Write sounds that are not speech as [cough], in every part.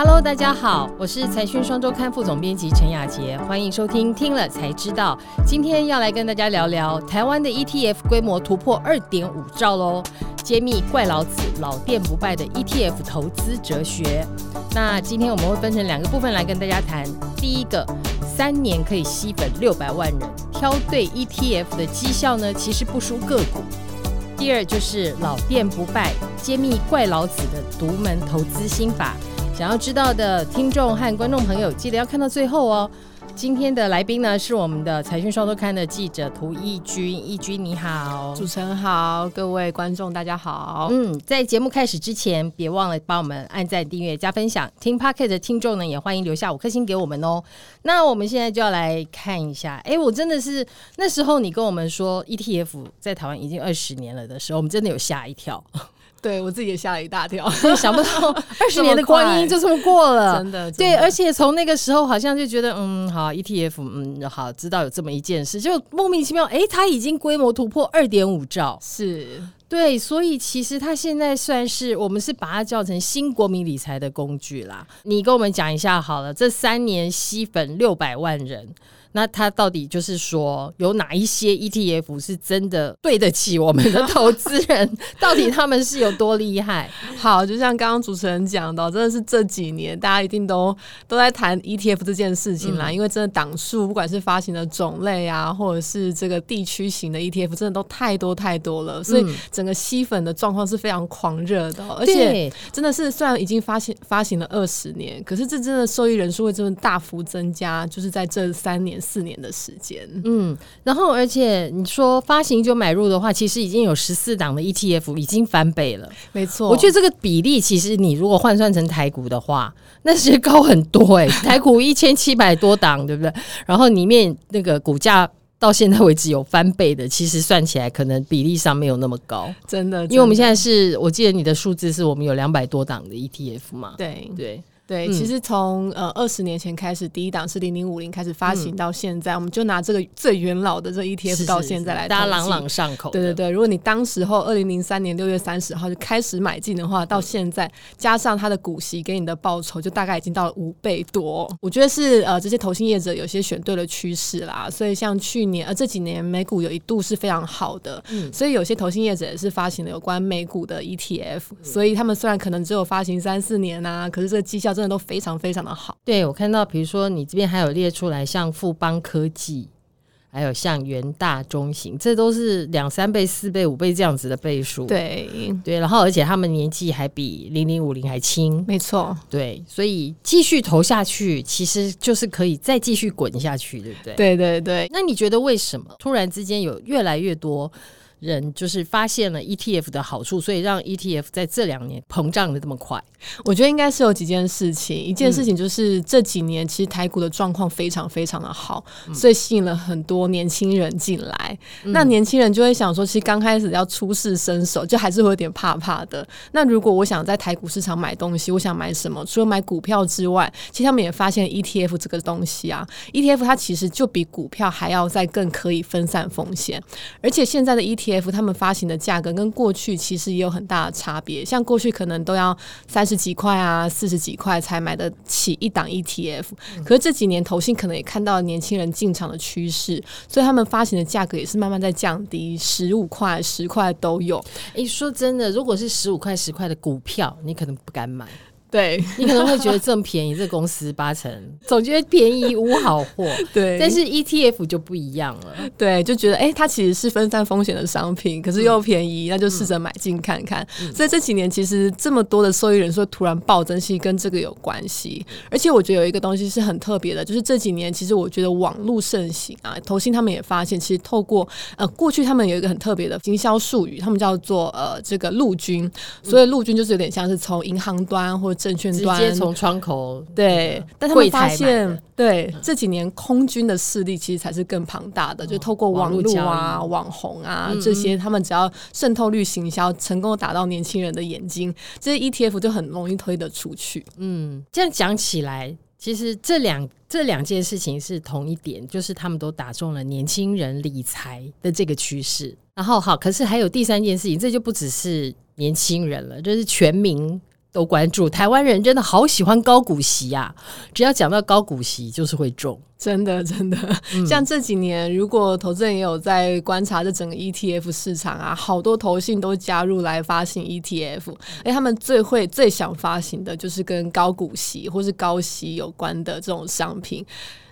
Hello，大家好，我是财讯双周刊副总编辑陈雅杰，欢迎收听听了才知道。今天要来跟大家聊聊台湾的 ETF 规模突破二点五兆喽，揭秘怪老子老店不败的 ETF 投资哲学。那今天我们会分成两个部分来跟大家谈。第一个，三年可以吸粉六百万人，挑对 ETF 的绩效呢，其实不输个股。第二就是老店不败，揭秘怪老子的独门投资心法。想要知道的听众和观众朋友，记得要看到最后哦。今天的来宾呢是我们的财讯双周刊的记者涂义军，义军你好，主持人好，各位观众大家好。嗯，在节目开始之前，别忘了帮我们按赞、订阅、加分享。听 Pocket 的听众呢，也欢迎留下五颗星给我们哦。那我们现在就要来看一下，哎，我真的是那时候你跟我们说 ETF 在台湾已经二十年了的时候，我们真的有吓一跳。对我自己也吓了一大跳，[laughs] 想不到 [laughs] 二十年的光阴就这么过了，真的。对，而且从那个时候好像就觉得，嗯，好，ETF，嗯，好，知道有这么一件事，就莫名其妙，哎，它已经规模突破二点五兆，是对，所以其实它现在算是我们是把它叫成新国民理财的工具啦。你跟我们讲一下好了，这三年吸粉六百万人。那它到底就是说，有哪一些 ETF 是真的对得起我们的投资人？到底他们是有多厉害？[laughs] 好，就像刚刚主持人讲的，真的是这几年大家一定都都在谈 ETF 这件事情啦。因为真的档数，不管是发行的种类啊，或者是这个地区型的 ETF，真的都太多太多了，所以整个吸粉的状况是非常狂热的。而且真的是虽然已经发行发行了二十年，可是这真的受益人数会真的大幅增加，就是在这三年。四年的时间，嗯，然后而且你说发行就买入的话，其实已经有十四档的 ETF 已经翻倍了，没错。我觉得这个比例其实你如果换算成台股的话，那是高很多哎，[laughs] 台股一千七百多档，对不对？然后里面那个股价到现在为止有翻倍的，其实算起来可能比例上没有那么高，真的。因为我们现在是我记得你的数字是我们有两百多档的 ETF 嘛，对对。对，其实从呃二十年前开始，第一档是零零五零开始发行到现在，我们就拿这个最元老的这 ETF 到现在来，大家朗朗上口。对对对，如果你当时候二零零三年六月三十号就开始买进的话，到现在加上它的股息给你的报酬，就大概已经到了五倍多。我觉得是呃这些投信业者有些选对了趋势啦，所以像去年呃这几年美股有一度是非常好的，嗯，所以有些投信业者也是发行了有关美股的 ETF，所以他们虽然可能只有发行三四年啊，可是这个绩效。真的都非常非常的好。对我看到，比如说你这边还有列出来，像富邦科技，还有像元大中型，这都是两三倍、四倍、五倍这样子的倍数。对对，然后而且他们年纪还比零零五零还轻，没错。对，所以继续投下去，其实就是可以再继续滚下去，对不对？对对对。那你觉得为什么突然之间有越来越多？人就是发现了 ETF 的好处，所以让 ETF 在这两年膨胀的这么快。我觉得应该是有几件事情，一件事情就是这几年其实台股的状况非常非常的好，所以吸引了很多年轻人进来。那年轻人就会想说，其实刚开始要出世伸手，就还是会有点怕怕的。那如果我想在台股市场买东西，我想买什么？除了买股票之外，其实他们也发现 ETF 这个东西啊，ETF 它其实就比股票还要再更可以分散风险，而且现在的 ETF。ETF 他们发行的价格跟过去其实也有很大的差别，像过去可能都要三十几块啊、四十几块才买得起一档 ETF，可是这几年投信可能也看到年轻人进场的趋势，所以他们发行的价格也是慢慢在降低，十五块、十块都有。诶，说真的，如果是十五块、十块的股票，你可能不敢买。对你可能会觉得这么便宜，这公司八成总觉得便宜无好货。[laughs] 对，但是 ETF 就不一样了。对，就觉得哎，它其实是分散风险的商品，可是又便宜，那就试着买进看看。所以这几年其实这么多的受益人数突然暴增，其跟这个有关系。而且我觉得有一个东西是很特别的，就是这几年其实我觉得网络盛行啊，投信他们也发现，其实透过呃过去他们有一个很特别的经销术语，他们叫做呃这个陆军，所以陆军就是有点像是从银行端或证券端直接从窗口对，但他们发现，对这几年空军的势力其实才是更庞大的，就透过网络啊、网红啊这些，他们只要渗透率行销成功打到年轻人的眼睛，这些 ETF 就很容易推得出去。嗯，这样讲起来，其实这两这两件事情是同一点，就是他们都打中了年轻人理财的这个趋势。然后好，可是还有第三件事情，这就不只是年轻人了，就是全民。都关注。台湾人真的好喜欢高股息呀，只要讲到高股息，就是会中。真的，[laughs] 真的，像这几年，如果投资人也有在观察这整个 ETF 市场啊，好多投信都加入来发行 ETF，哎，他们最会、最想发行的就是跟高股息或是高息有关的这种商品。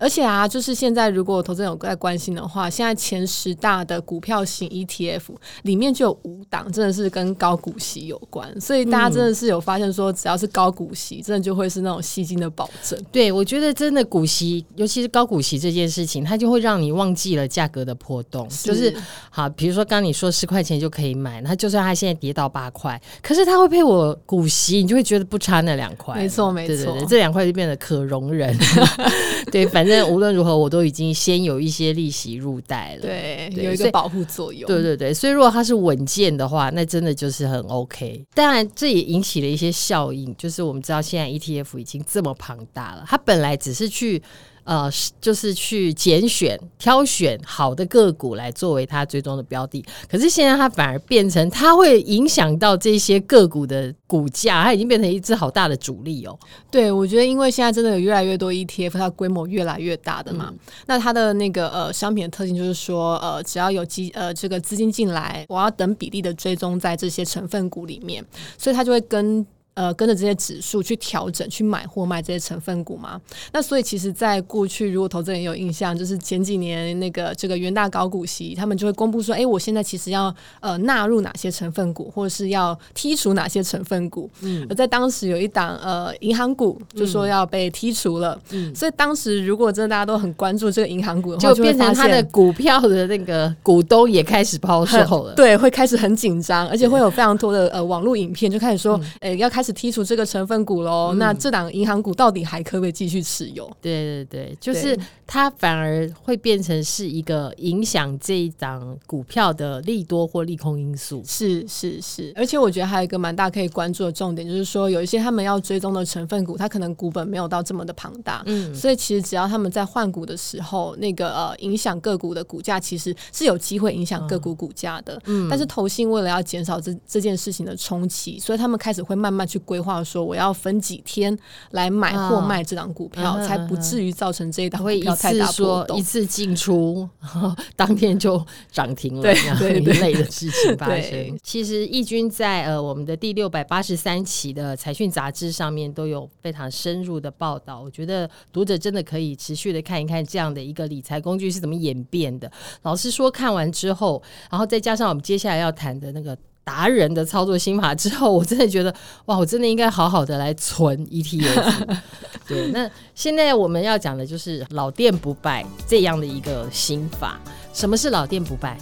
而且啊，就是现在，如果投资人有在关心的话，现在前十大的股票型 ETF 里面就有五档，真的是跟高股息有关。所以大家真的是有发现说，只要是高股息，真的就会是那种吸金的保证。对，我觉得真的股息，尤其是高股息这件事情，它就会让你忘记了价格的波动。就是好，比如说刚你说十块钱就可以买，那就算它现在跌到八块，可是它会配我股息，你就会觉得不差那两块。没错，没错，这两块就变得可容忍。[laughs] [laughs] 对，反正。但无论如何，我都已经先有一些利息入袋了，对，有一个保护作用。对对对，所以如果它是稳健的话，那真的就是很 OK。当然，这也引起了一些效应，就是我们知道现在 ETF 已经这么庞大了，它本来只是去。呃，就是去拣选、挑选好的个股来作为它追踪的标的。可是现在它反而变成，它会影响到这些个股的股价，它已经变成一只好大的主力哦。对，我觉得因为现在真的有越来越多 ETF，它规模越来越大的嘛。那它的那个呃商品的特性就是说，呃，只要有基呃这个资金进来，我要等比例的追踪在这些成分股里面，所以它就会跟。呃，跟着这些指数去调整、去买或卖这些成分股嘛。那所以其实，在过去，如果投资人有印象，就是前几年那个这个元大高股息，他们就会公布说，哎，我现在其实要呃纳入哪些成分股，或者是要剔除哪些成分股。嗯，而在当时有一档呃银行股就说要被剔除了。嗯，所以当时如果真的大家都很关注这个银行股的话，就变成它的股票的那个股东也开始抛售了。对，会开始很紧张，而且会有非常多的呃网络影片就开始说，哎，要开。开始剔除这个成分股喽，那这档银行股到底还可不可以继续持有？对对对，就是它反而会变成是一个影响这一档股票的利多或利空因素。是是是，而且我觉得还有一个蛮大可以关注的重点，就是说有一些他们要追踪的成分股，它可能股本没有到这么的庞大，嗯，所以其实只要他们在换股的时候，那个呃影响个股的股价，其实是有机会影响个股股价的。嗯，但是投信为了要减少这这件事情的冲击，所以他们开始会慢慢。去规划说我要分几天来买或卖这档股票，才不至于造成这一档股票太大波动。一次进出，[laughs] 当天就涨停了，对一类的事情发生。其实易军在呃我们的第六百八十三期的财讯杂志上面都有非常深入的报道，我觉得读者真的可以持续的看一看这样的一个理财工具是怎么演变的。老实说，看完之后，然后再加上我们接下来要谈的那个。达人的操作心法之后，我真的觉得哇，我真的应该好好的来存 ETF。[laughs] 对，那现在我们要讲的就是老店不败这样的一个心法。什么是老店不败？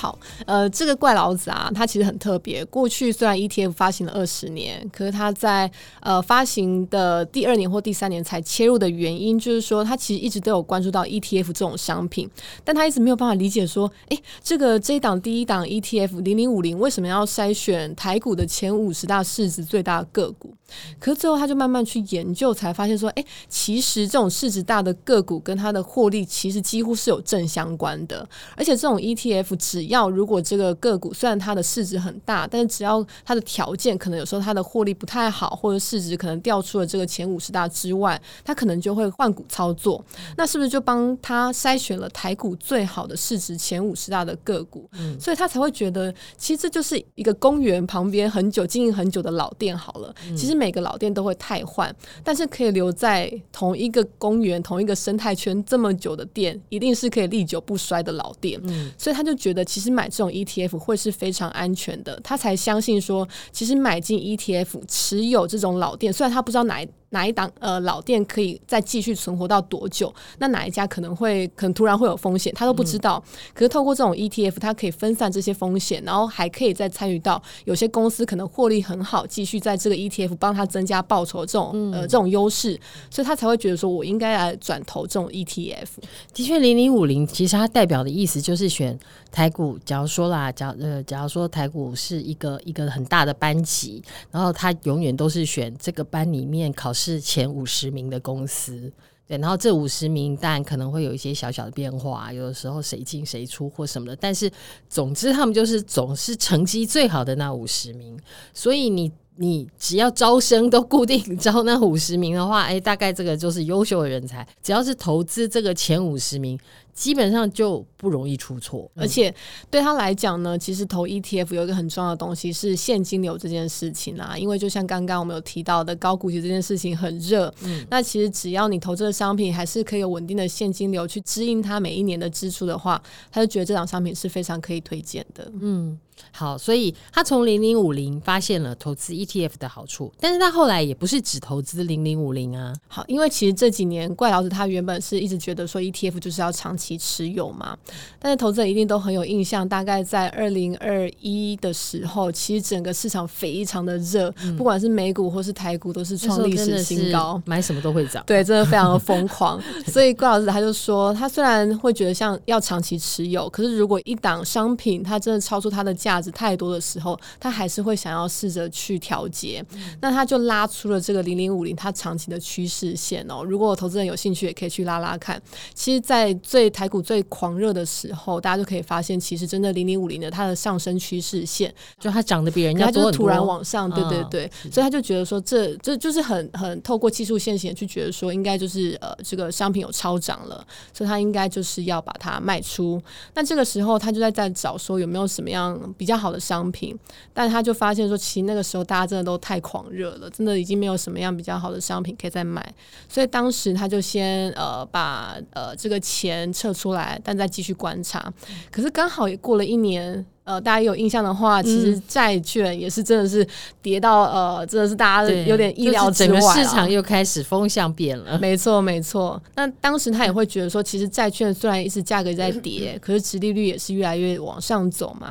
好，呃，这个怪老子啊，他其实很特别。过去虽然 ETF 发行了二十年，可是他在呃发行的第二年或第三年才切入的原因，就是说他其实一直都有关注到 ETF 这种商品，但他一直没有办法理解说，哎，这个这一档第一档 ETF 零零五零为什么要筛选台股的前五十大市值最大的个股？可是最后他就慢慢去研究，才发现说，哎，其实这种市值大的个股跟它的获利其实几乎是有正相关的，而且这种 ETF 只要如果这个个股虽然它的市值很大，但是只要它的条件可能有时候它的获利不太好，或者市值可能掉出了这个前五十大之外，它可能就会换股操作。那是不是就帮他筛选了台股最好的市值前五十大的个股？嗯所以他才会觉得，其实这就是一个公园旁边很久经营很久的老店好了。其实每个老店都会太换，但是可以留在同一个公园、同一个生态圈这么久的店，一定是可以历久不衰的老店。嗯所以他就觉得，其其实买这种 ETF 会是非常安全的，他才相信说，其实买进 ETF 持有这种老店，虽然他不知道哪一。哪一档呃老店可以再继续存活到多久？那哪一家可能会可能突然会有风险，他都不知道。可是透过这种 ETF，它可以分散这些风险，然后还可以再参与到有些公司可能获利很好，继续在这个 ETF 帮他增加报酬这种呃这种优势，所以他才会觉得说我应该来转投这种 ETF。的确，零零五零其实它代表的意思就是选台股。假如说啦，假呃假如说台股是一个一个很大的班级，然后他永远都是选这个班里面考。是前五十名的公司，对，然后这五十名当然可能会有一些小小的变化，有的时候谁进谁出或什么的，但是总之他们就是总是成绩最好的那五十名，所以你。你只要招生都固定 [laughs] 招那五十名的话，哎，大概这个就是优秀的人才。只要是投资这个前五十名。基本上就不容易出错，而且对他来讲呢，其实投 ETF 有一个很重要的东西是现金流这件事情啊。因为就像刚刚我们有提到的，高股息这件事情很热，嗯，那其实只要你投这个商品还是可以有稳定的现金流去支应它每一年的支出的话，他就觉得这档商品是非常可以推荐的，嗯。好，所以他从零零五零发现了投资 ETF 的好处，但是他后来也不是只投资零零五零啊。好，因为其实这几年怪老子他原本是一直觉得说 ETF 就是要长期持有嘛，但是投资人一定都很有印象，大概在二零二一的时候，其实整个市场非常的热，不管是美股或是台股都是创历史新高，买什么都会涨，对，真的非常的疯狂。[laughs] 所以怪老子他就说，他虽然会觉得像要长期持有，可是如果一档商品它真的超出它的价。价值太多的时候，他还是会想要试着去调节。那他就拉出了这个零零五零，它长期的趋势线哦。如果投资人有兴趣，也可以去拉拉看。其实，在最台股最狂热的时候，大家就可以发现，其实真的零零五零的它的上升趋势线，就它涨得比人家多突然往上，对对对。所以他就觉得说，这这就是很很透过技术线型去觉得说，应该就是呃这个商品有超涨了，所以他应该就是要把它卖出。那这个时候，他就在在找说有没有什么样。比较好的商品，但他就发现说，其实那个时候大家真的都太狂热了，真的已经没有什么样比较好的商品可以再买，所以当时他就先呃把呃这个钱撤出来，但再继续观察。可是刚好也过了一年，呃，大家有印象的话，其实债券也是真的是跌到呃，真的是大家有点意料之外，市场又开始风向变了。没错，没错。那当时他也会觉得说，其实债券虽然一直价格在跌，可是殖利率也是越来越往上走嘛。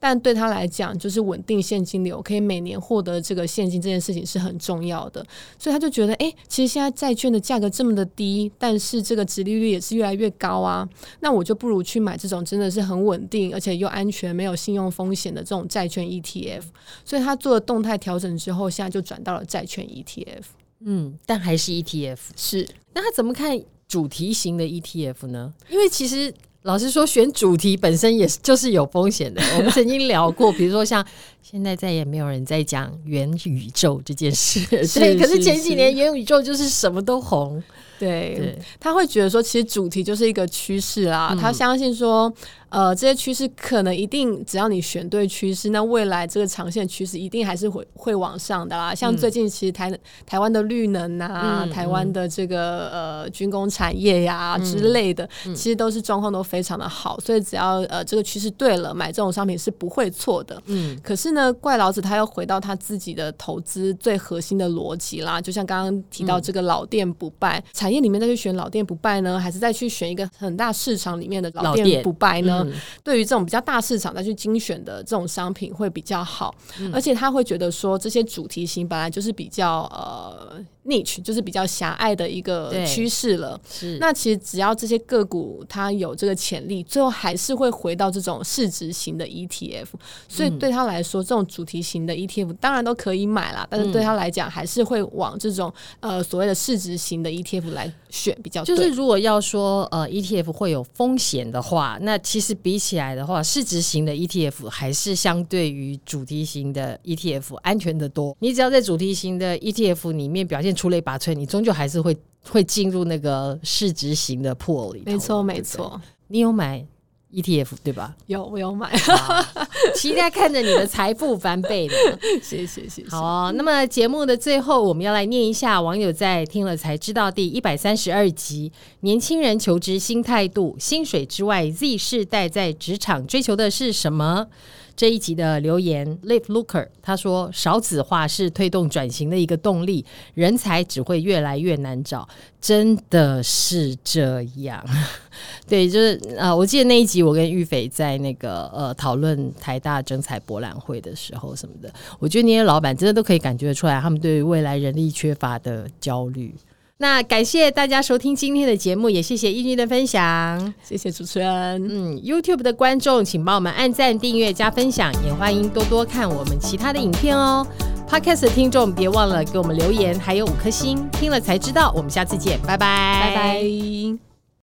但对他来讲，就是稳定现金流，可以每年获得这个现金这件事情是很重要的，所以他就觉得，哎，其实现在债券的价格这么的低，但是这个殖利率也是越来越高啊，那我就不如去买这种真的是很稳定，而且又安全、没有信用风险的这种债券 ETF。所以他做了动态调整之后，现在就转到了债券 ETF。嗯，但还是 ETF 是。那他怎么看主题型的 ETF 呢？因为其实。老实说，选主题本身也是就是有风险的。[laughs] 我们曾经聊过，比如说像现在再也没有人在讲元宇宙这件事，[laughs] 对。可是前几年元宇宙就是什么都红，对。他会觉得说，其实主题就是一个趋势啦。他相信说。呃，这些趋势可能一定，只要你选对趋势，那未来这个长线趋势一定还是会会往上的啦。像最近其实台台湾的绿能啊，台湾的这个呃军工产业呀之类的，其实都是状况都非常的好，所以只要呃这个趋势对了，买这种商品是不会错的。嗯，可是呢，怪老子他又回到他自己的投资最核心的逻辑啦，就像刚刚提到这个老店不败产业里面再去选老店不败呢，还是再去选一个很大市场里面的老店。不败呢？对于这种比较大市场再去精选的这种商品会比较好，而且他会觉得说这些主题型本来就是比较呃。Niche 就是比较狭隘的一个趋势了。是，那其实只要这些个股它有这个潜力，最后还是会回到这种市值型的 ETF。所以对他来说，这种主题型的 ETF 当然都可以买啦，但是对他来讲，还是会往这种呃所谓的市值型的 ETF 来选比较。就是如果要说呃 ETF 会有风险的话，那其实比起来的话，市值型的 ETF 还是相对于主题型的 ETF 安全的多。你只要在主题型的 ETF 里面表现。出类拔萃，你终究还是会会进入那个市值型的 pool 里。没错，没错。你有买 ETF 对吧？有，我有买。期待看着你的财富翻倍的。[laughs] 谢谢，谢谢。好，那么节目的最后，我们要来念一下网友在听了才知道第一百三十二集：年轻人求职新态度，薪水之外，Z 世代在职场追求的是什么？这一集的留言，Live Looker，他说少子化是推动转型的一个动力，人才只会越来越难找，真的是这样。[laughs] 对，就是呃，我记得那一集我跟玉斐在那个呃讨论台大征才博览会的时候什么的，我觉得那些老板真的都可以感觉出来，他们对未来人力缺乏的焦虑。那感谢大家收听今天的节目，也谢谢英俊的分享，谢谢主持人。嗯，YouTube 的观众请帮我们按赞、订阅、加分享，也欢迎多多看我们其他的影片哦。Podcast 的听众别忘了给我们留言，还有五颗星，听了才知道。我们下次见，拜拜，拜拜。